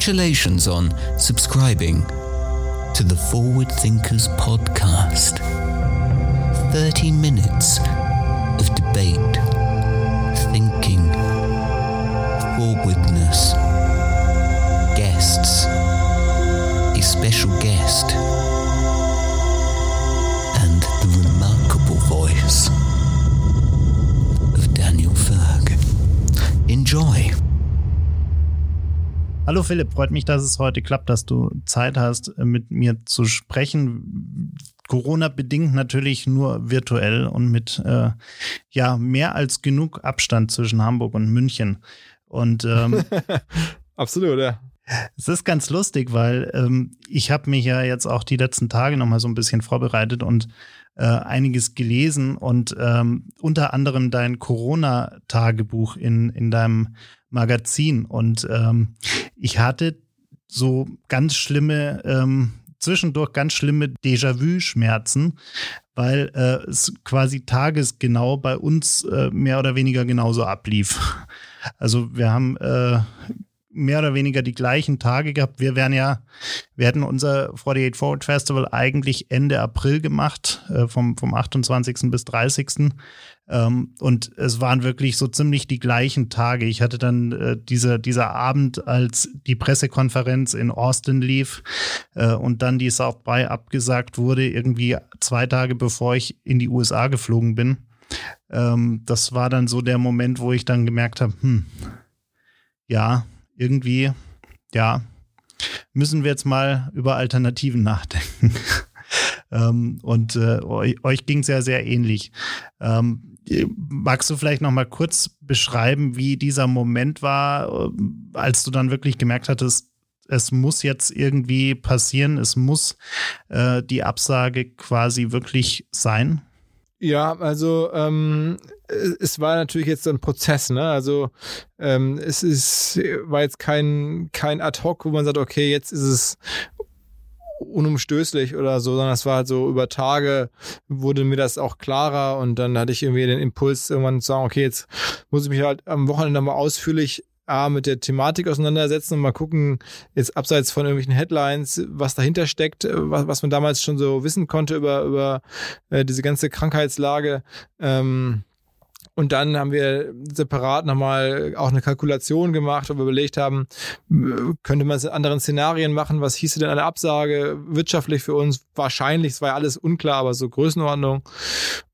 Congratulations on subscribing to the Forward Thinkers podcast. 30 minutes of debate, thinking, forwardness, guests, a special guest, Hallo Philipp, freut mich, dass es heute klappt, dass du Zeit hast, mit mir zu sprechen. Corona bedingt natürlich nur virtuell und mit äh, ja mehr als genug Abstand zwischen Hamburg und München. Und ähm, absolut, ja. Es ist ganz lustig, weil ähm, ich habe mich ja jetzt auch die letzten Tage noch mal so ein bisschen vorbereitet und äh, einiges gelesen und ähm, unter anderem dein Corona-Tagebuch in, in deinem Magazin. Und ähm, ich hatte so ganz schlimme, ähm, zwischendurch ganz schlimme Déjà-vu-Schmerzen, weil äh, es quasi tagesgenau bei uns äh, mehr oder weniger genauso ablief. Also wir haben äh, mehr oder weniger die gleichen Tage gehabt. Wir wären ja, wir hätten unser 48 Forward Festival eigentlich Ende April gemacht, äh, vom, vom 28. bis 30. Ähm, und es waren wirklich so ziemlich die gleichen Tage. Ich hatte dann äh, dieser, dieser Abend, als die Pressekonferenz in Austin lief äh, und dann die South by abgesagt wurde, irgendwie zwei Tage bevor ich in die USA geflogen bin. Ähm, das war dann so der Moment, wo ich dann gemerkt habe, hm, ja, irgendwie, ja, müssen wir jetzt mal über Alternativen nachdenken. ähm, und äh, euch, ging es ja sehr ähnlich. Ähm, magst du vielleicht noch mal kurz beschreiben, wie dieser Moment war, äh, als du dann wirklich gemerkt hattest, es muss jetzt irgendwie passieren, es muss äh, die Absage quasi wirklich sein? Ja, also ähm, es war natürlich jetzt so ein Prozess, ne? Also ähm, es ist war jetzt kein kein Ad hoc, wo man sagt, okay, jetzt ist es unumstößlich oder so, sondern es war halt so über Tage wurde mir das auch klarer und dann hatte ich irgendwie den Impuls irgendwann zu sagen, okay, jetzt muss ich mich halt am Wochenende mal ausführlich A, mit der Thematik auseinandersetzen und mal gucken, jetzt abseits von irgendwelchen Headlines, was dahinter steckt, was, was man damals schon so wissen konnte über, über äh, diese ganze Krankheitslage. Ähm, und dann haben wir separat nochmal auch eine Kalkulation gemacht, wo wir überlegt haben, könnte man es in anderen Szenarien machen? Was hieße denn eine Absage wirtschaftlich für uns? Wahrscheinlich, es war ja alles unklar, aber so Größenordnung.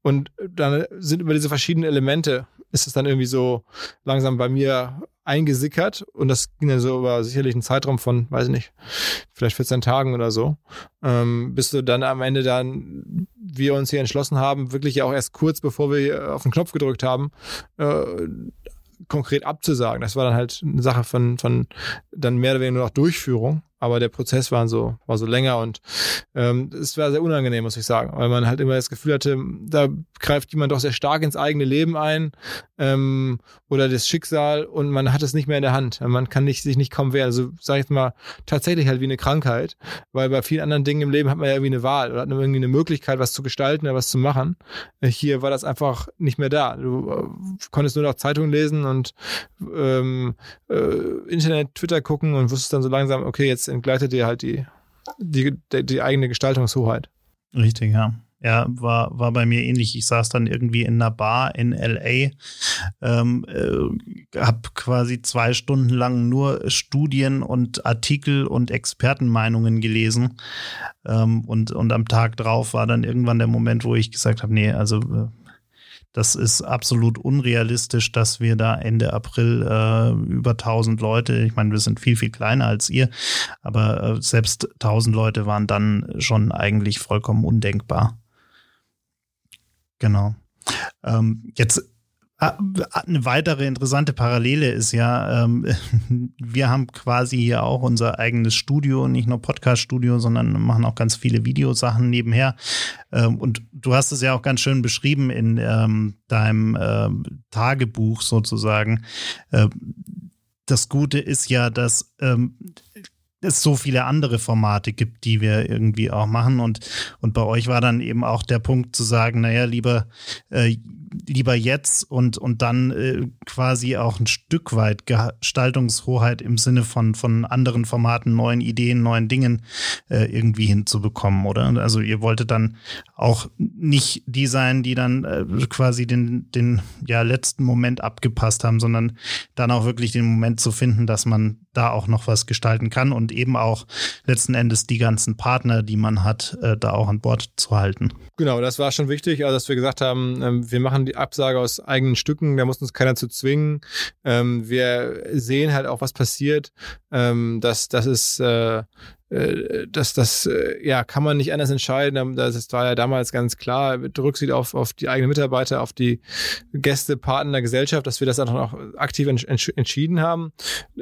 Und dann sind über diese verschiedenen Elemente ist es dann irgendwie so langsam bei mir eingesickert und das ging dann so über sicherlich einen Zeitraum von, weiß ich nicht, vielleicht 14 Tagen oder so, ähm, bis du dann am Ende dann wir uns hier entschlossen haben, wirklich ja auch erst kurz bevor wir auf den Knopf gedrückt haben, äh, konkret abzusagen. Das war dann halt eine Sache von, von dann mehr oder weniger nur noch Durchführung aber der Prozess war so, war so länger und ähm, es war sehr unangenehm, muss ich sagen, weil man halt immer das Gefühl hatte, da greift jemand doch sehr stark ins eigene Leben ein ähm, oder das Schicksal und man hat es nicht mehr in der Hand. Man kann nicht, sich nicht kaum wehren. Also sag ich jetzt mal, tatsächlich halt wie eine Krankheit, weil bei vielen anderen Dingen im Leben hat man ja irgendwie eine Wahl oder hat irgendwie eine Möglichkeit, was zu gestalten oder was zu machen. Äh, hier war das einfach nicht mehr da. Du äh, konntest nur noch Zeitungen lesen und ähm, äh, Internet, Twitter gucken und wusstest dann so langsam, okay, jetzt entgleitet dir halt die, die, die, eigene Gestaltungshoheit. Richtig, ja. Ja, war, war bei mir ähnlich. Ich saß dann irgendwie in einer Bar in LA, ähm, äh, habe quasi zwei Stunden lang nur Studien und Artikel und Expertenmeinungen gelesen. Ähm, und, und am Tag drauf war dann irgendwann der Moment, wo ich gesagt habe, nee, also äh, das ist absolut unrealistisch, dass wir da Ende April äh, über 1000 Leute, ich meine, wir sind viel, viel kleiner als ihr, aber äh, selbst 1000 Leute waren dann schon eigentlich vollkommen undenkbar. Genau. Ähm, jetzt eine weitere interessante Parallele ist ja, ähm, wir haben quasi hier auch unser eigenes Studio, nicht nur Podcast-Studio, sondern machen auch ganz viele Videosachen nebenher. Ähm, und du hast es ja auch ganz schön beschrieben in ähm, deinem ähm, Tagebuch sozusagen. Ähm, das Gute ist ja, dass ähm, es so viele andere Formate gibt, die wir irgendwie auch machen. Und, und bei euch war dann eben auch der Punkt zu sagen, naja, lieber, äh, lieber jetzt und, und dann äh, quasi auch ein Stück weit Gestaltungshoheit im Sinne von, von anderen Formaten, neuen Ideen, neuen Dingen äh, irgendwie hinzubekommen, oder? Also ihr wolltet dann auch nicht die sein, die dann äh, quasi den, den ja, letzten Moment abgepasst haben, sondern dann auch wirklich den Moment zu finden, dass man da auch noch was gestalten kann und eben auch letzten Endes die ganzen Partner, die man hat, äh, da auch an Bord zu halten. Genau, das war schon wichtig, also dass wir gesagt haben, ähm, wir machen die Absage aus eigenen Stücken, da muss uns keiner zu zwingen. Ähm, wir sehen halt auch, was passiert. Ähm, dass das ist äh, äh, das, das äh, ja, kann man nicht anders entscheiden. Das war ja damals ganz klar mit Rücksicht auf, auf die eigenen Mitarbeiter, auf die Gäste, Partner der Gesellschaft, dass wir das dann auch aktiv entschieden haben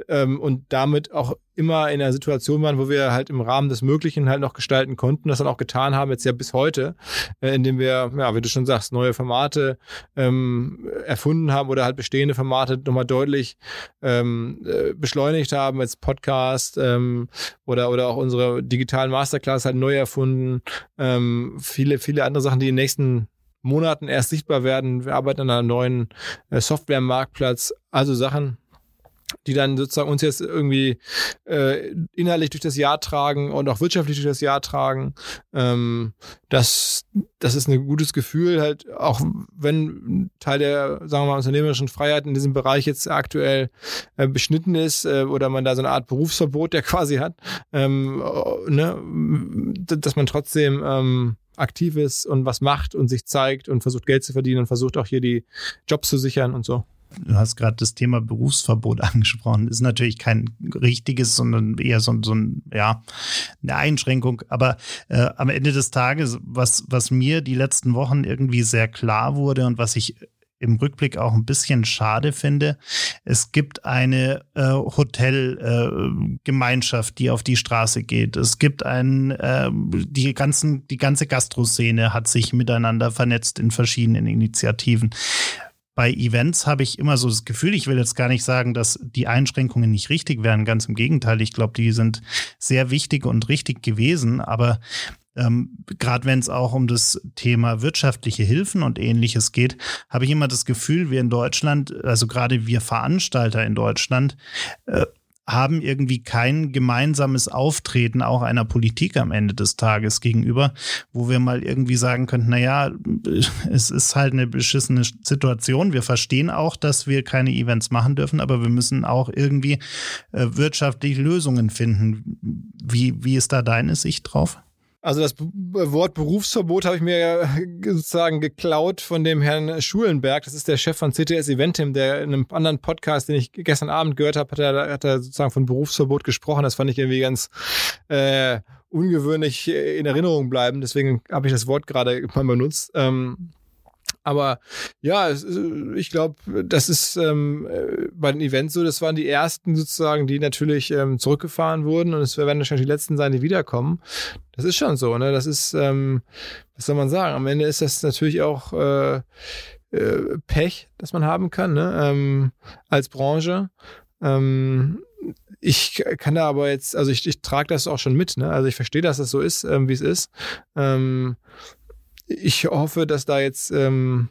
ähm, und damit auch immer in einer Situation waren, wo wir halt im Rahmen des Möglichen halt noch gestalten konnten, das dann auch getan haben, jetzt ja bis heute, äh, indem wir, ja, wie du schon sagst, neue Formate ähm, erfunden haben oder halt bestehende Formate nochmal deutlich ähm, äh, beschleunigt haben, als Podcast ähm, oder, oder auch unsere digitalen Masterclass halt neu erfunden. Ähm, viele, viele andere Sachen, die in den nächsten Monaten erst sichtbar werden. Wir arbeiten an einem neuen äh, Software-Marktplatz. Also Sachen, die dann sozusagen uns jetzt irgendwie äh, inhaltlich durch das Jahr tragen und auch wirtschaftlich durch das Jahr tragen. Ähm, das, das ist ein gutes Gefühl, halt, auch wenn Teil der, sagen wir mal, unternehmerischen Freiheit in diesem Bereich jetzt aktuell äh, beschnitten ist äh, oder man da so eine Art Berufsverbot der quasi hat, ähm, ne, dass man trotzdem ähm, aktiv ist und was macht und sich zeigt und versucht Geld zu verdienen und versucht auch hier die Jobs zu sichern und so du hast gerade das Thema Berufsverbot angesprochen. Ist natürlich kein richtiges, sondern eher so, so ein, ja, eine Einschränkung. Aber äh, am Ende des Tages, was, was mir die letzten Wochen irgendwie sehr klar wurde und was ich im Rückblick auch ein bisschen schade finde. Es gibt eine äh, Hotelgemeinschaft, äh, die auf die Straße geht. Es gibt ein, äh, die ganzen, die ganze Gastroszene hat sich miteinander vernetzt in verschiedenen Initiativen bei Events habe ich immer so das Gefühl, ich will jetzt gar nicht sagen, dass die Einschränkungen nicht richtig wären. Ganz im Gegenteil, ich glaube, die sind sehr wichtig und richtig gewesen. Aber ähm, gerade wenn es auch um das Thema wirtschaftliche Hilfen und ähnliches geht, habe ich immer das Gefühl, wir in Deutschland, also gerade wir Veranstalter in Deutschland, äh, haben irgendwie kein gemeinsames Auftreten auch einer Politik am Ende des Tages gegenüber, wo wir mal irgendwie sagen könnten, na ja, es ist halt eine beschissene Situation. Wir verstehen auch, dass wir keine Events machen dürfen, aber wir müssen auch irgendwie äh, wirtschaftliche Lösungen finden. Wie, wie ist da deine Sicht drauf? Also das Wort Berufsverbot habe ich mir sozusagen geklaut von dem Herrn Schulenberg. Das ist der Chef von CTS Eventim, der in einem anderen Podcast, den ich gestern Abend gehört habe, hat er, hat er sozusagen von Berufsverbot gesprochen. Das fand ich irgendwie ganz äh, ungewöhnlich in Erinnerung bleiben. Deswegen habe ich das Wort gerade mal benutzt. Ähm, aber ja, ich glaube, das ist ähm, äh, bei den Events so, das waren die ersten sozusagen, die natürlich ähm, zurückgefahren wurden und es werden wahrscheinlich die letzten sein, die wiederkommen. Das ist schon so, ne? Das ist, ähm, was soll man sagen? Am Ende ist das natürlich auch äh, äh, Pech, das man haben kann, ne? Ähm, als Branche. Ähm, ich kann da aber jetzt, also ich, ich trage das auch schon mit, ne? Also ich verstehe, dass das so ist, ähm, wie es ist. Ähm, ich hoffe, dass da jetzt ähm,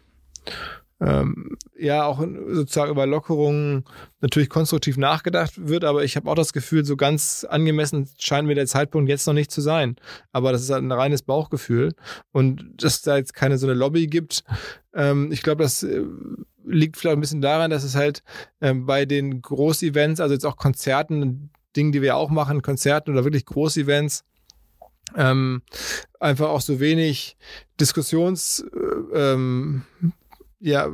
ähm, ja auch sozusagen über Lockerungen natürlich konstruktiv nachgedacht wird, aber ich habe auch das Gefühl, so ganz angemessen scheint mir der Zeitpunkt jetzt noch nicht zu sein. Aber das ist halt ein reines Bauchgefühl und dass da jetzt keine so eine Lobby gibt. Ähm, ich glaube, das äh, liegt vielleicht ein bisschen daran, dass es halt ähm, bei den Großevents, also jetzt auch Konzerten, Dingen, die wir auch machen, Konzerten oder wirklich Großevents, ähm, einfach auch so wenig Diskussions äh, ähm, ja,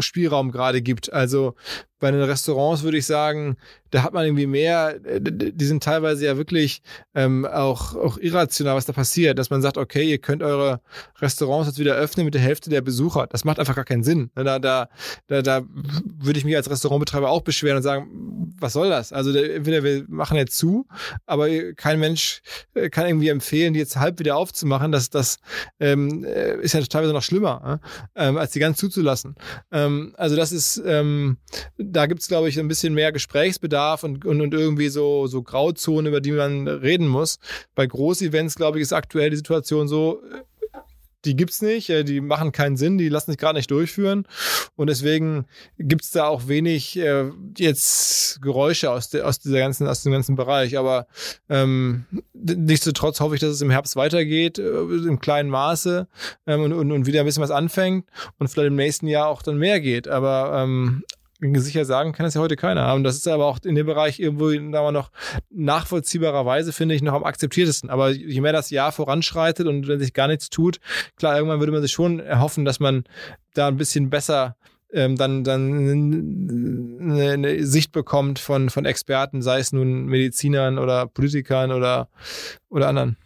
Spielraum gerade gibt. Also bei den Restaurants würde ich sagen, da hat man irgendwie mehr, äh, die sind teilweise ja wirklich ähm, auch, auch irrational, was da passiert, dass man sagt, okay, ihr könnt eure Restaurants jetzt wieder öffnen mit der Hälfte der Besucher. Das macht einfach gar keinen Sinn. Da, da, da, da würde ich mich als Restaurantbetreiber auch beschweren und sagen, was soll das? Also entweder wir machen jetzt zu, aber kein Mensch äh, kann irgendwie empfehlen, die jetzt halb wieder aufzumachen. Das, das ähm, äh, ist ja teilweise noch schlimmer, äh, als die ganz zuzulassen. Ähm, also das ist ähm, da gibt's glaube ich, ein bisschen mehr Gesprächsbedarf und, und, und irgendwie so, so Grauzonen, über die man reden muss. Bei Großevents, glaube ich, ist aktuell die Situation so, die gibt's nicht, äh, die machen keinen Sinn, die lassen sich gerade nicht durchführen. Und deswegen gibt's da auch wenig äh, jetzt Geräusche aus, de, aus dieser ganzen, aus dem ganzen Bereich. Aber ähm, nichtsdestotrotz hoffe ich, dass es im Herbst weitergeht, äh, im kleinen Maße ähm, und, und, und wieder ein bisschen was anfängt und vielleicht im nächsten Jahr auch dann mehr geht. Aber ähm, sicher sagen kann es ja heute keiner haben. Das ist aber auch in dem Bereich irgendwo da noch nachvollziehbarerweise, finde ich, noch am akzeptiertesten. Aber je mehr das Jahr voranschreitet und wenn sich gar nichts tut, klar, irgendwann würde man sich schon erhoffen, dass man da ein bisschen besser ähm, dann, dann eine, eine Sicht bekommt von, von Experten, sei es nun Medizinern oder Politikern oder, oder anderen.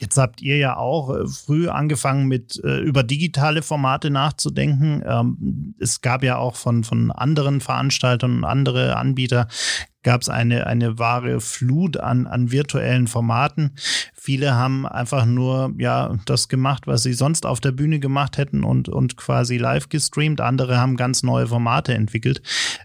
Jetzt habt ihr ja auch äh, früh angefangen mit äh, über digitale Formate nachzudenken. Ähm, es gab ja auch von, von anderen Veranstaltern und andere Anbieter gab es eine, eine wahre Flut an, an virtuellen Formaten. Viele haben einfach nur ja das gemacht, was sie sonst auf der Bühne gemacht hätten und, und quasi live gestreamt. Andere haben ganz neue Formate entwickelt.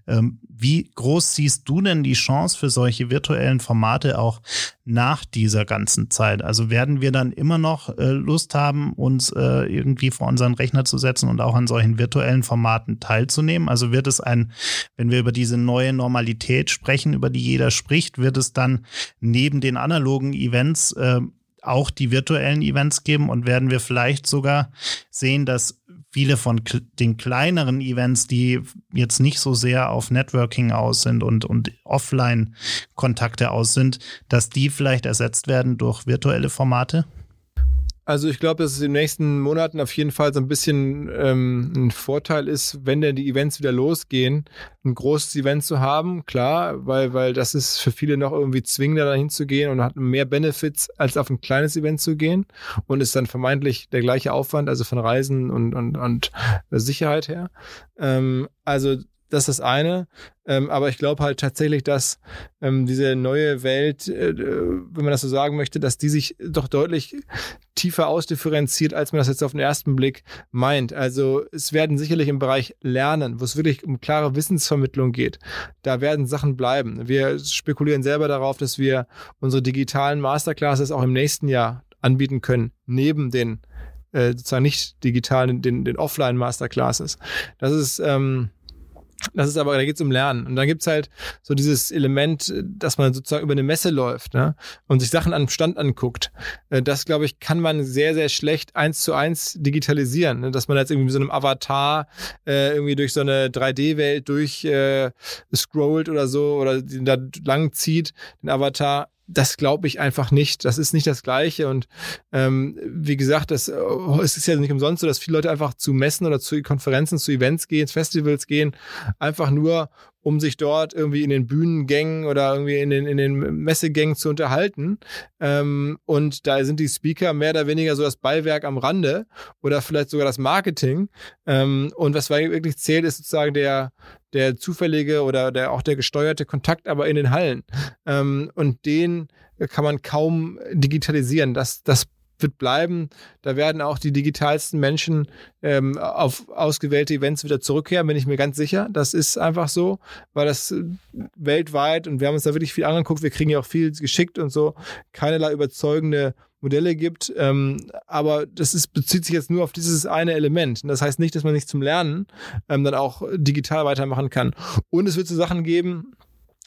Ähm, wie groß siehst du denn die Chance für solche virtuellen Formate auch nach dieser ganzen Zeit? Also werden wir dann immer noch äh, Lust haben, uns äh, irgendwie vor unseren Rechner zu setzen und auch an solchen virtuellen Formaten teilzunehmen? Also wird es ein, wenn wir über diese neue Normalität sprechen, über die jeder spricht, wird es dann neben den analogen Events äh, auch die virtuellen Events geben und werden wir vielleicht sogar sehen, dass viele von den kleineren Events, die jetzt nicht so sehr auf Networking aus sind und, und Offline-Kontakte aus sind, dass die vielleicht ersetzt werden durch virtuelle Formate? Also ich glaube, dass es in den nächsten Monaten auf jeden Fall so ein bisschen ähm, ein Vorteil ist, wenn denn die Events wieder losgehen, ein großes Event zu haben, klar, weil, weil das ist für viele noch irgendwie zwingender, dahin zu gehen und hat mehr Benefits, als auf ein kleines Event zu gehen und ist dann vermeintlich der gleiche Aufwand, also von Reisen und, und, und Sicherheit her. Ähm, also das ist das eine. Ähm, aber ich glaube halt tatsächlich, dass ähm, diese neue Welt, äh, wenn man das so sagen möchte, dass die sich doch deutlich tiefer ausdifferenziert, als man das jetzt auf den ersten Blick meint. Also es werden sicherlich im Bereich Lernen, wo es wirklich um klare Wissensvermittlung geht, da werden Sachen bleiben. Wir spekulieren selber darauf, dass wir unsere digitalen Masterclasses auch im nächsten Jahr anbieten können, neben den äh, sozusagen nicht digitalen, den, den Offline-Masterclasses. Das ist ähm, das ist aber, da geht es um Lernen. Und dann gibt's halt so dieses Element, dass man sozusagen über eine Messe läuft ne? und sich Sachen am Stand anguckt. Äh, das, glaube ich, kann man sehr, sehr schlecht eins zu eins digitalisieren. Ne? Dass man jetzt irgendwie mit so einem Avatar äh, irgendwie durch so eine 3D-Welt durch äh, scrollt oder so oder da lang zieht, den Avatar das glaube ich einfach nicht. Das ist nicht das Gleiche. Und ähm, wie gesagt, das, oh, es ist ja nicht umsonst so, dass viele Leute einfach zu Messen oder zu Konferenzen, zu Events gehen, Festivals gehen, einfach nur, um sich dort irgendwie in den Bühnengängen oder irgendwie in den, in den Messegängen zu unterhalten. Ähm, und da sind die Speaker mehr oder weniger so das Beiwerk am Rande oder vielleicht sogar das Marketing. Ähm, und was wirklich zählt, ist sozusagen der, der zufällige oder der auch der gesteuerte Kontakt aber in den Hallen. Ähm, und den kann man kaum digitalisieren. Das, das wird bleiben. Da werden auch die digitalsten Menschen ähm, auf ausgewählte Events wieder zurückkehren, bin ich mir ganz sicher. Das ist einfach so, weil das äh, weltweit und wir haben uns da wirklich viel angeguckt. Wir kriegen ja auch viel geschickt und so keinerlei überzeugende Modelle gibt. Ähm, aber das ist, bezieht sich jetzt nur auf dieses eine Element. Und das heißt nicht, dass man nicht zum Lernen ähm, dann auch digital weitermachen kann. Und es wird so Sachen geben,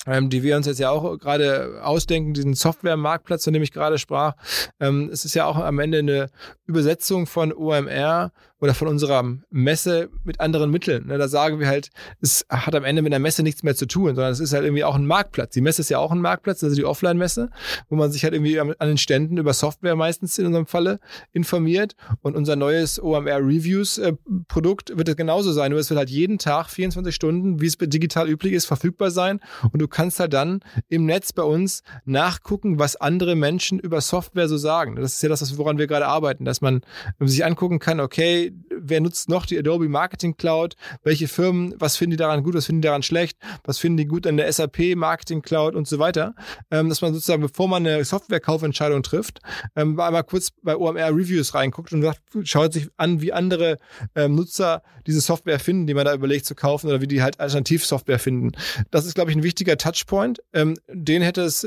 ähm, die wir uns jetzt ja auch gerade ausdenken, diesen Software-Marktplatz, von dem ich gerade sprach. Ähm, es ist ja auch am Ende eine Übersetzung von OMR oder von unserer Messe mit anderen Mitteln. Ne, da sagen wir halt, es hat am Ende mit der Messe nichts mehr zu tun, sondern es ist halt irgendwie auch ein Marktplatz. Die Messe ist ja auch ein Marktplatz, also die Offline-Messe, wo man sich halt irgendwie an den Ständen über Software meistens in unserem Falle informiert. Und unser neues OMR Reviews-Produkt wird es genauso sein. Nur es wird halt jeden Tag 24 Stunden, wie es digital üblich ist, verfügbar sein. Und du kannst halt dann im Netz bei uns nachgucken, was andere Menschen über Software so sagen. Das ist ja das, woran wir gerade arbeiten, dass man sich angucken kann, okay, wer nutzt noch die Adobe Marketing Cloud, welche Firmen, was finden die daran gut, was finden die daran schlecht, was finden die gut an der SAP Marketing Cloud und so weiter, ähm, dass man sozusagen, bevor man eine Softwarekaufentscheidung trifft, ähm, einmal kurz bei OMR Reviews reinguckt und sagt, schaut sich an, wie andere ähm, Nutzer diese Software finden, die man da überlegt zu kaufen oder wie die halt Alternativsoftware finden. Das ist, glaube ich, ein wichtiger Touchpoint. Ähm, den hätte es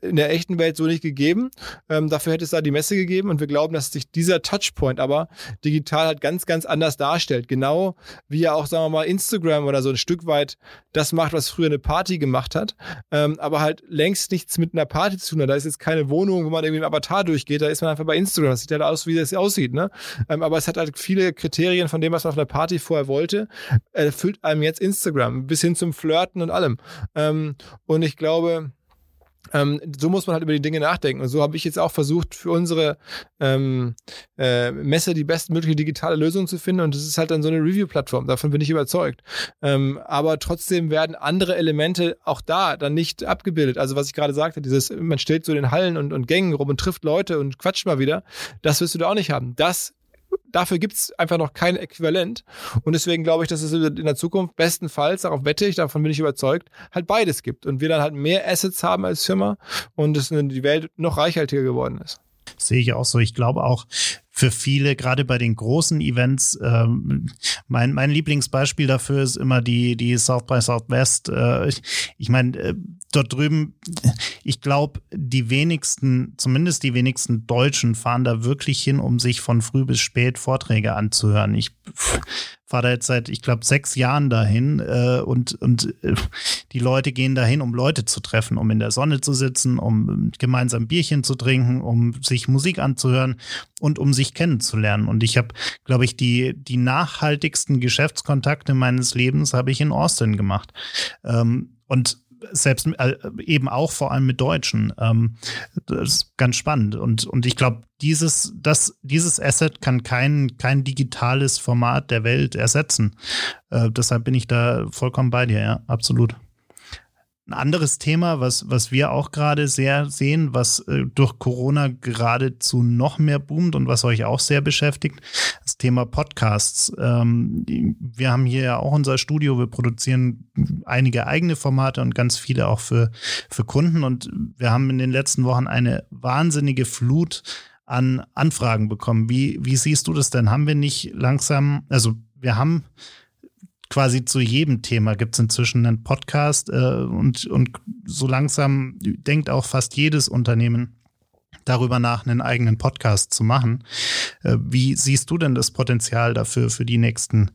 in der echten Welt so nicht gegeben. Ähm, dafür hätte es da die Messe gegeben und wir glauben, dass sich dieser Touchpoint aber digital halt ganz, ganz anders darstellt. Genau wie ja auch, sagen wir mal, Instagram oder so ein Stück weit das macht, was früher eine Party gemacht hat, ähm, aber halt längst nichts mit einer Party zu tun hat. Da ist jetzt keine Wohnung, wo man irgendwie im Avatar durchgeht, da ist man einfach bei Instagram. Das sieht halt aus, wie das aussieht, ne? Ähm, aber es hat halt viele Kriterien von dem, was man auf einer Party vorher wollte, erfüllt einem jetzt Instagram, bis hin zum Flirten und allem. Ähm, und ich glaube, ähm, so muss man halt über die Dinge nachdenken. Und so habe ich jetzt auch versucht, für unsere ähm, äh, Messe die bestmögliche digitale Lösung zu finden. Und das ist halt dann so eine Review-Plattform. Davon bin ich überzeugt. Ähm, aber trotzdem werden andere Elemente auch da dann nicht abgebildet. Also was ich gerade sagte, dieses, man steht so in den Hallen und, und Gängen rum und trifft Leute und quatscht mal wieder. Das wirst du da auch nicht haben. Das dafür gibt's einfach noch kein Äquivalent. Und deswegen glaube ich, dass es in der Zukunft bestenfalls, darauf wette ich, davon bin ich überzeugt, halt beides gibt. Und wir dann halt mehr Assets haben als Firma und es die Welt noch reichhaltiger geworden ist. Sehe ich auch so. Ich glaube auch, für viele, gerade bei den großen Events, ähm, mein, mein Lieblingsbeispiel dafür ist immer die, die South by Southwest. Äh, ich ich meine, äh, dort drüben, ich glaube, die wenigsten, zumindest die wenigsten Deutschen fahren da wirklich hin, um sich von früh bis spät Vorträge anzuhören. Ich fahre da jetzt seit, ich glaube, sechs Jahren dahin äh, und, und äh, die Leute gehen dahin, um Leute zu treffen, um in der Sonne zu sitzen, um gemeinsam Bierchen zu trinken, um sich Musik anzuhören und um sich kennenzulernen. Und ich habe, glaube ich, die, die nachhaltigsten Geschäftskontakte meines Lebens habe ich in Austin gemacht. Ähm, und selbst äh, eben auch vor allem mit Deutschen. Ähm, das ist ganz spannend. Und, und ich glaube, dieses, das, dieses Asset kann kein, kein digitales Format der Welt ersetzen. Äh, deshalb bin ich da vollkommen bei dir, ja, absolut. Ein anderes Thema, was, was wir auch gerade sehr sehen, was äh, durch Corona geradezu noch mehr boomt und was euch auch sehr beschäftigt, das Thema Podcasts. Ähm, wir haben hier ja auch unser Studio, wir produzieren einige eigene Formate und ganz viele auch für, für Kunden und wir haben in den letzten Wochen eine wahnsinnige Flut an Anfragen bekommen. Wie, wie siehst du das denn? Haben wir nicht langsam, also wir haben quasi zu jedem Thema gibt es inzwischen einen Podcast äh, und, und so langsam denkt auch fast jedes Unternehmen darüber nach, einen eigenen Podcast zu machen. Äh, wie siehst du denn das Potenzial dafür für die nächsten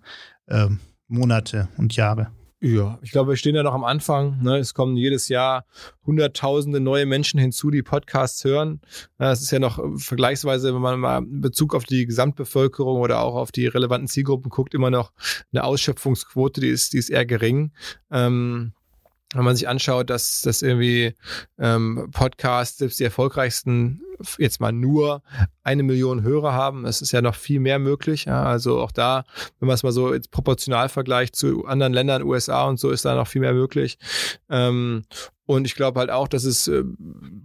äh, Monate und Jahre? Ja, ich glaube, wir stehen ja noch am Anfang. Ne? Es kommen jedes Jahr hunderttausende neue Menschen hinzu, die Podcasts hören. Es ist ja noch vergleichsweise, wenn man mal in Bezug auf die Gesamtbevölkerung oder auch auf die relevanten Zielgruppen guckt, immer noch eine Ausschöpfungsquote, die ist, die ist eher gering. Ähm, wenn man sich anschaut, dass, dass irgendwie ähm, Podcasts, selbst die erfolgreichsten, jetzt mal nur eine Million Hörer haben, es ist ja noch viel mehr möglich. Ja? Also auch da, wenn man es mal so proportional vergleicht zu anderen Ländern, USA und so, ist da noch viel mehr möglich. Ähm, und ich glaube halt auch, dass es äh,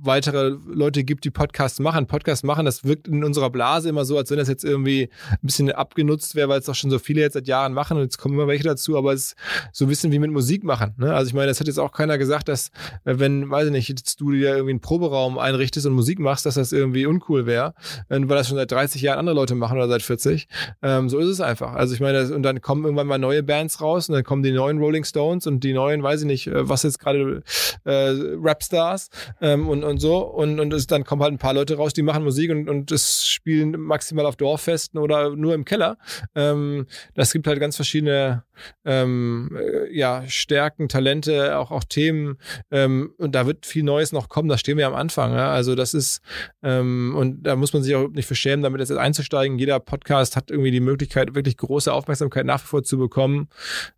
weitere Leute gibt, die Podcasts machen. Podcasts machen, das wirkt in unserer Blase immer so, als wenn das jetzt irgendwie ein bisschen abgenutzt wäre, weil es auch schon so viele jetzt seit Jahren machen und jetzt kommen immer welche dazu, aber es ist so ein bisschen wie mit Musik machen. Ne? Also ich meine, das hat jetzt auch keiner gesagt, dass äh, wenn, weiß ich nicht, jetzt du dir irgendwie einen Proberaum einrichtest und Musik machst, dass das irgendwie uncool wäre, weil das schon seit 30 Jahren andere Leute machen oder seit 40. Ähm, so ist es einfach. Also ich meine, und dann kommen irgendwann mal neue Bands raus und dann kommen die neuen Rolling Stones und die neuen, weiß ich nicht, äh, was jetzt gerade äh, Rapstars ähm, und, und so. Und, und es, dann kommen halt ein paar Leute raus, die machen Musik und, und das spielen maximal auf Dorffesten oder nur im Keller. Ähm, das gibt halt ganz verschiedene ähm, äh, ja, Stärken, Talente, auch, auch Themen. Ähm, und da wird viel Neues noch kommen. Da stehen wir am Anfang. Ja? Also das ist, ähm, und da muss man sich auch nicht verschämen, damit jetzt einzusteigen. Jeder Podcast hat irgendwie die Möglichkeit, wirklich große Aufmerksamkeit nach wie vor zu bekommen.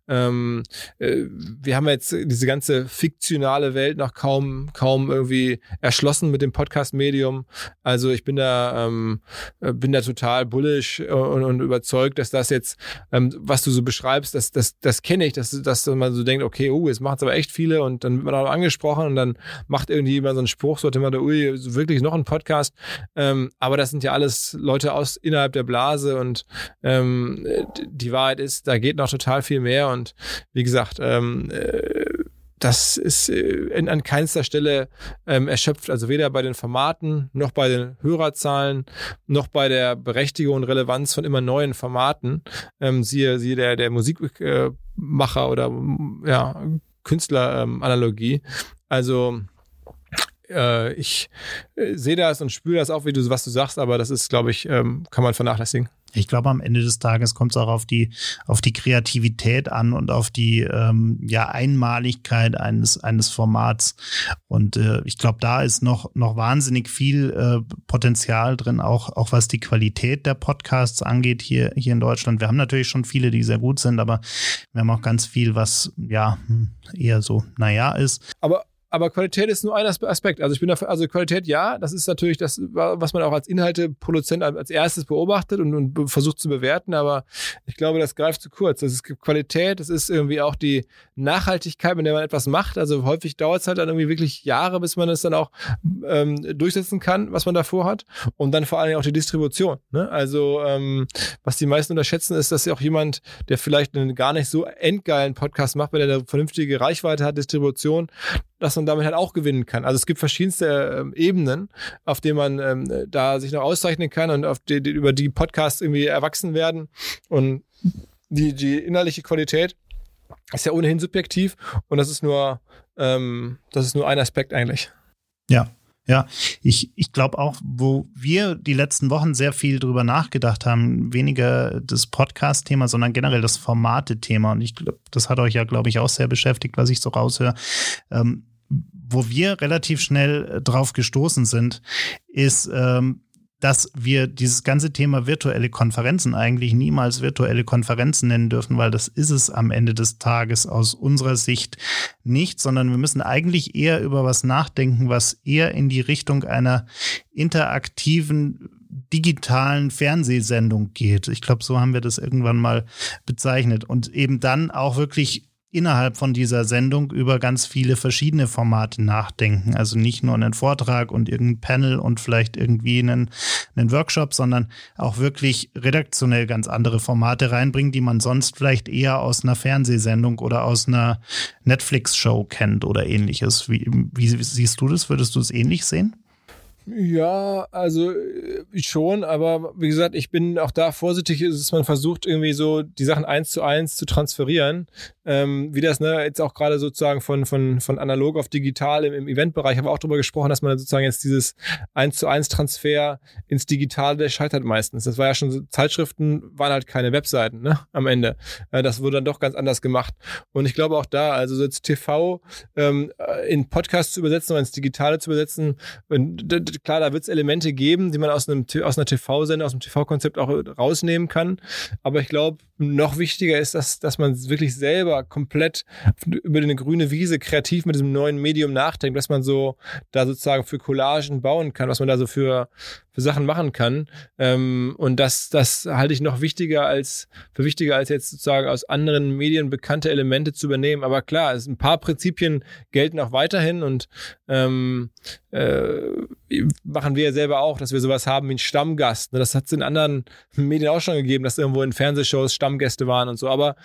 Ähm, äh, wir haben jetzt diese ganze fiktionale Welt noch kaum, kaum irgendwie erschlossen mit dem Podcast-Medium. Also ich bin da, ähm, äh, bin da total bullish und, und überzeugt, dass das jetzt, ähm, was du so beschreibst, das, das, das kenne ich, dass, dass man so denkt, okay, oh, jetzt machen es aber echt viele und dann wird man auch angesprochen und dann macht irgendjemand so einen Spruch, so immer, ui, wirklich noch ein Podcast. Ähm, aber das sind ja alles Leute aus innerhalb der Blase und ähm, die Wahrheit ist, da geht noch total viel mehr und wie gesagt, ähm, äh, das ist äh, an keinster Stelle ähm, erschöpft, also weder bei den Formaten, noch bei den Hörerzahlen, noch bei der Berechtigung und Relevanz von immer neuen Formaten. Ähm, siehe, siehe der, der Musikmacher oder ja, Künstleranalogie. also äh, ich äh, sehe das und spüre das auch, wie du, was du sagst, aber das ist, glaube ich, ähm, kann man vernachlässigen. Ich glaube, am Ende des Tages kommt es auch auf die, auf die Kreativität an und auf die ähm, ja, Einmaligkeit eines, eines Formats. Und äh, ich glaube, da ist noch, noch wahnsinnig viel äh, Potenzial drin, auch, auch was die Qualität der Podcasts angeht hier, hier in Deutschland. Wir haben natürlich schon viele, die sehr gut sind, aber wir haben auch ganz viel, was ja hm, eher so, naja ist. Aber aber Qualität ist nur ein Aspekt. Also ich bin dafür, also Qualität ja, das ist natürlich das, was man auch als Inhalteproduzent als erstes beobachtet und, und versucht zu bewerten, aber ich glaube, das greift zu kurz. Das ist Qualität, das ist irgendwie auch die Nachhaltigkeit, mit der man etwas macht. Also häufig dauert es halt dann irgendwie wirklich Jahre, bis man es dann auch ähm, durchsetzen kann, was man davor hat. Und dann vor allem auch die Distribution. Ne? Also ähm, was die meisten unterschätzen, ist, dass auch jemand, der vielleicht einen gar nicht so endgeilen Podcast macht, weil er eine vernünftige Reichweite hat, Distribution, dass man damit halt auch gewinnen kann. Also es gibt verschiedenste ähm, Ebenen, auf denen man ähm, da sich noch auszeichnen kann und auf die, die, über die Podcasts irgendwie erwachsen werden. Und die, die innerliche Qualität ist ja ohnehin subjektiv und das ist nur, ähm, das ist nur ein Aspekt eigentlich. Ja, ja, ich, ich glaube auch, wo wir die letzten Wochen sehr viel drüber nachgedacht haben, weniger das Podcast-Thema, sondern generell das Formate-Thema. Und ich glaube, das hat euch ja, glaube ich, auch sehr beschäftigt, was ich so raushöre. Ähm, wo wir relativ schnell äh, drauf gestoßen sind, ist, ähm, dass wir dieses ganze Thema virtuelle Konferenzen eigentlich niemals virtuelle Konferenzen nennen dürfen, weil das ist es am Ende des Tages aus unserer Sicht nicht, sondern wir müssen eigentlich eher über was nachdenken, was eher in die Richtung einer interaktiven digitalen Fernsehsendung geht. Ich glaube, so haben wir das irgendwann mal bezeichnet und eben dann auch wirklich innerhalb von dieser Sendung über ganz viele verschiedene Formate nachdenken. Also nicht nur einen Vortrag und irgendein Panel und vielleicht irgendwie einen, einen Workshop, sondern auch wirklich redaktionell ganz andere Formate reinbringen, die man sonst vielleicht eher aus einer Fernsehsendung oder aus einer Netflix-Show kennt oder ähnliches. Wie, wie siehst du das? Würdest du es ähnlich sehen? Ja, also äh, schon, aber wie gesagt, ich bin auch da vorsichtig, dass man versucht, irgendwie so die Sachen eins zu eins zu transferieren. Ähm, wie das, ne, jetzt auch gerade sozusagen von, von, von analog auf digital im, im Eventbereich haben auch darüber gesprochen, dass man sozusagen jetzt dieses eins zu eins Transfer ins Digitale, der scheitert meistens. Das war ja schon so, Zeitschriften waren halt keine Webseiten, ne, am Ende. Äh, das wurde dann doch ganz anders gemacht. Und ich glaube auch da, also so jetzt TV ähm, in Podcast zu übersetzen oder ins Digitale zu übersetzen, klar, da wird es Elemente geben, die man aus einem aus einer TV-Sender, aus dem TV-Konzept auch rausnehmen kann. Aber ich glaube, noch wichtiger ist, dass, dass man wirklich selber komplett über eine grüne Wiese kreativ mit diesem neuen Medium nachdenkt, dass man so da sozusagen für Collagen bauen kann, was man da so für, für Sachen machen kann. Ähm, und das, das halte ich noch wichtiger als, für wichtiger als jetzt sozusagen aus anderen Medien bekannte Elemente zu übernehmen. Aber klar, es, ein paar Prinzipien gelten auch weiterhin und ähm, äh, machen wir ja selber auch, dass wir sowas haben wie einen Stammgast. Ne? Das hat es in anderen Medien auch schon gegeben, dass irgendwo in Fernsehshows Stammgäste waren und so. Aber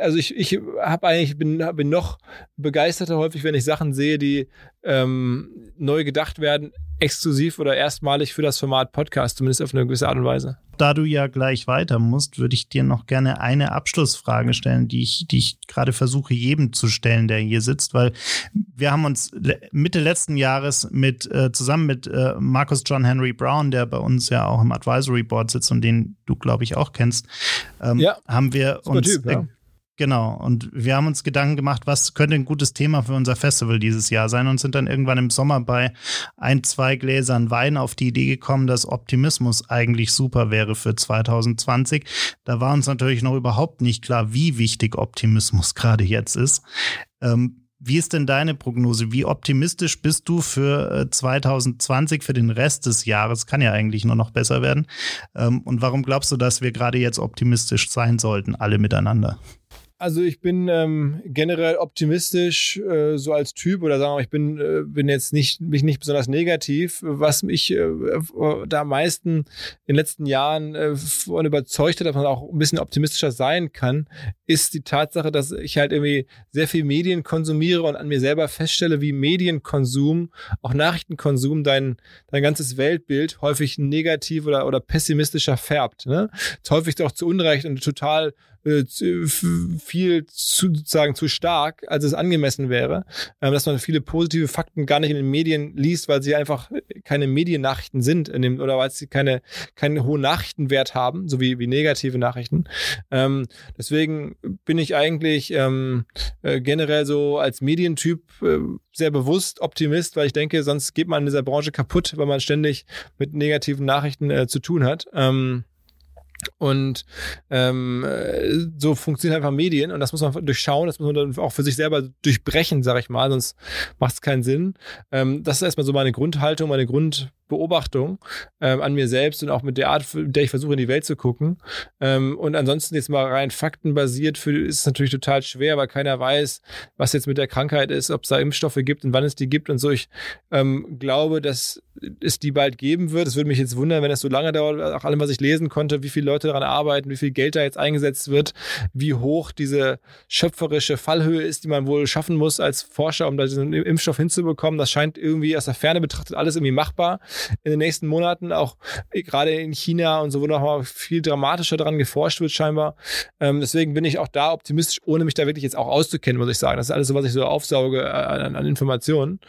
also ich, ich habe eigentlich, bin, bin noch begeisterter häufig, wenn ich Sachen sehe, die ähm, neu gedacht werden, exklusiv oder erstmalig für das Format Podcast, zumindest auf eine gewisse Art und Weise. Da du ja gleich weiter musst, würde ich dir noch gerne eine Abschlussfrage stellen, die ich, die ich gerade versuche, jedem zu stellen, der hier sitzt, weil wir haben uns Mitte letzten Jahres mit äh, zusammen mit äh, Markus John Henry Brown, der bei uns ja auch im Advisory Board sitzt und den du, glaube ich, auch kennst, ähm, ja, haben wir uns typ, ja. Genau. Und wir haben uns Gedanken gemacht, was könnte ein gutes Thema für unser Festival dieses Jahr sein und sind dann irgendwann im Sommer bei ein, zwei Gläsern Wein auf die Idee gekommen, dass Optimismus eigentlich super wäre für 2020. Da war uns natürlich noch überhaupt nicht klar, wie wichtig Optimismus gerade jetzt ist. Ähm, Wie ist denn deine Prognose? Wie optimistisch bist du für 2020, äh, für den Rest des Jahres? Kann ja eigentlich nur noch besser werden. Ähm, und warum glaubst du, dass wir gerade jetzt optimistisch sein sollten, alle miteinander? Also ich bin ähm, generell optimistisch äh, so als Typ oder sagen wir, ich bin äh, bin jetzt nicht mich nicht besonders negativ. Was mich äh, da am meisten in den letzten Jahren äh, von überzeugt hat, dass man auch ein bisschen optimistischer sein kann, ist die Tatsache, dass ich halt irgendwie sehr viel Medien konsumiere und an mir selber feststelle, wie Medienkonsum, auch Nachrichtenkonsum, dein dein ganzes Weltbild häufig negativ oder oder pessimistischer färbt. Ne? Häufig auch zu Unrecht und total äh, viel zu, sozusagen zu stark, als es angemessen wäre, ähm, dass man viele positive Fakten gar nicht in den Medien liest, weil sie einfach keine Mediennachrichten sind in dem, oder weil sie keine, keinen hohen Nachrichtenwert haben, so wie, wie negative Nachrichten. Ähm, deswegen bin ich eigentlich ähm, äh, generell so als Medientyp äh, sehr bewusst Optimist, weil ich denke, sonst geht man in dieser Branche kaputt, weil man ständig mit negativen Nachrichten äh, zu tun hat. Ähm, und ähm, so funktionieren einfach Medien und das muss man durchschauen, das muss man dann auch für sich selber durchbrechen, sag ich mal, sonst macht es keinen Sinn. Ähm, das ist erstmal so meine Grundhaltung, meine Grund, Beobachtung ähm, an mir selbst und auch mit der Art, mit der ich versuche, in die Welt zu gucken. Ähm, und ansonsten jetzt mal rein faktenbasiert für, ist es natürlich total schwer, weil keiner weiß, was jetzt mit der Krankheit ist, ob es da Impfstoffe gibt und wann es die gibt und so. Ich ähm, glaube, dass es die bald geben wird. Es würde mich jetzt wundern, wenn es so lange dauert, auch allem, was ich lesen konnte, wie viele Leute daran arbeiten, wie viel Geld da jetzt eingesetzt wird, wie hoch diese schöpferische Fallhöhe ist, die man wohl schaffen muss als Forscher, um da diesen Impfstoff hinzubekommen. Das scheint irgendwie aus der Ferne betrachtet alles irgendwie machbar in den nächsten Monaten, auch gerade in China und so, wo noch mal viel dramatischer daran geforscht wird scheinbar. Ähm, deswegen bin ich auch da optimistisch, ohne mich da wirklich jetzt auch auszukennen, muss ich sagen. Das ist alles so, was ich so aufsauge äh, an, an Informationen.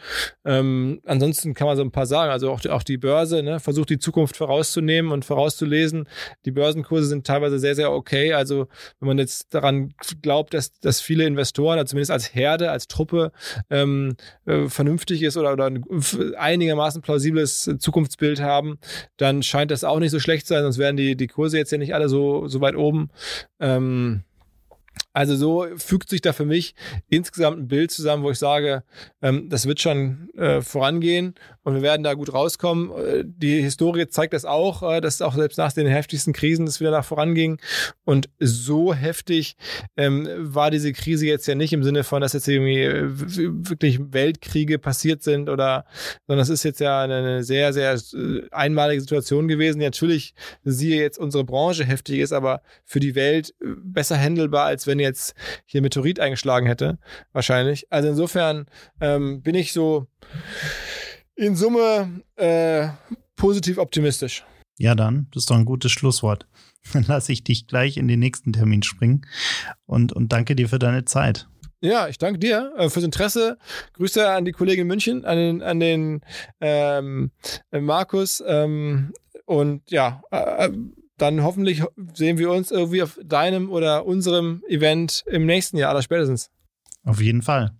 Ähm, ansonsten kann man so ein paar sagen. Also auch die, auch die Börse ne, versucht die Zukunft vorauszunehmen und vorauszulesen. Die Börsenkurse sind teilweise sehr, sehr okay. Also wenn man jetzt daran glaubt, dass, dass viele Investoren, also zumindest als Herde, als Truppe ähm, äh, vernünftig ist oder, oder einigermaßen plausibles Zukunftsbild haben, dann scheint das auch nicht so schlecht zu sein, sonst wären die, die Kurse jetzt ja nicht alle so, so weit oben. Ähm, also so fügt sich da für mich insgesamt ein Bild zusammen, wo ich sage, ähm, das wird schon äh, vorangehen und wir werden da gut rauskommen. Äh, die Historie zeigt das auch, äh, dass auch selbst nach den heftigsten Krisen das wieder nach voranging. Und so heftig ähm, war diese Krise jetzt ja nicht im Sinne von, dass jetzt irgendwie äh, wirklich Weltkriege passiert sind oder, sondern es ist jetzt ja eine sehr, sehr äh, einmalige Situation gewesen. Natürlich siehe jetzt unsere Branche heftig ist, aber für die Welt besser handelbar, als wenn jetzt hier Meteorit eingeschlagen hätte, wahrscheinlich. Also insofern ähm, bin ich so in Summe äh, positiv optimistisch. Ja, dann, das ist doch ein gutes Schlusswort. Dann lasse ich dich gleich in den nächsten Termin springen und, und danke dir für deine Zeit. Ja, ich danke dir äh, fürs Interesse. Grüße an die Kollegin in München, an den, an den ähm, Markus. Ähm, und ja, äh, dann hoffentlich sehen wir uns irgendwie auf deinem oder unserem Event im nächsten Jahr, aller spätestens. Auf jeden Fall.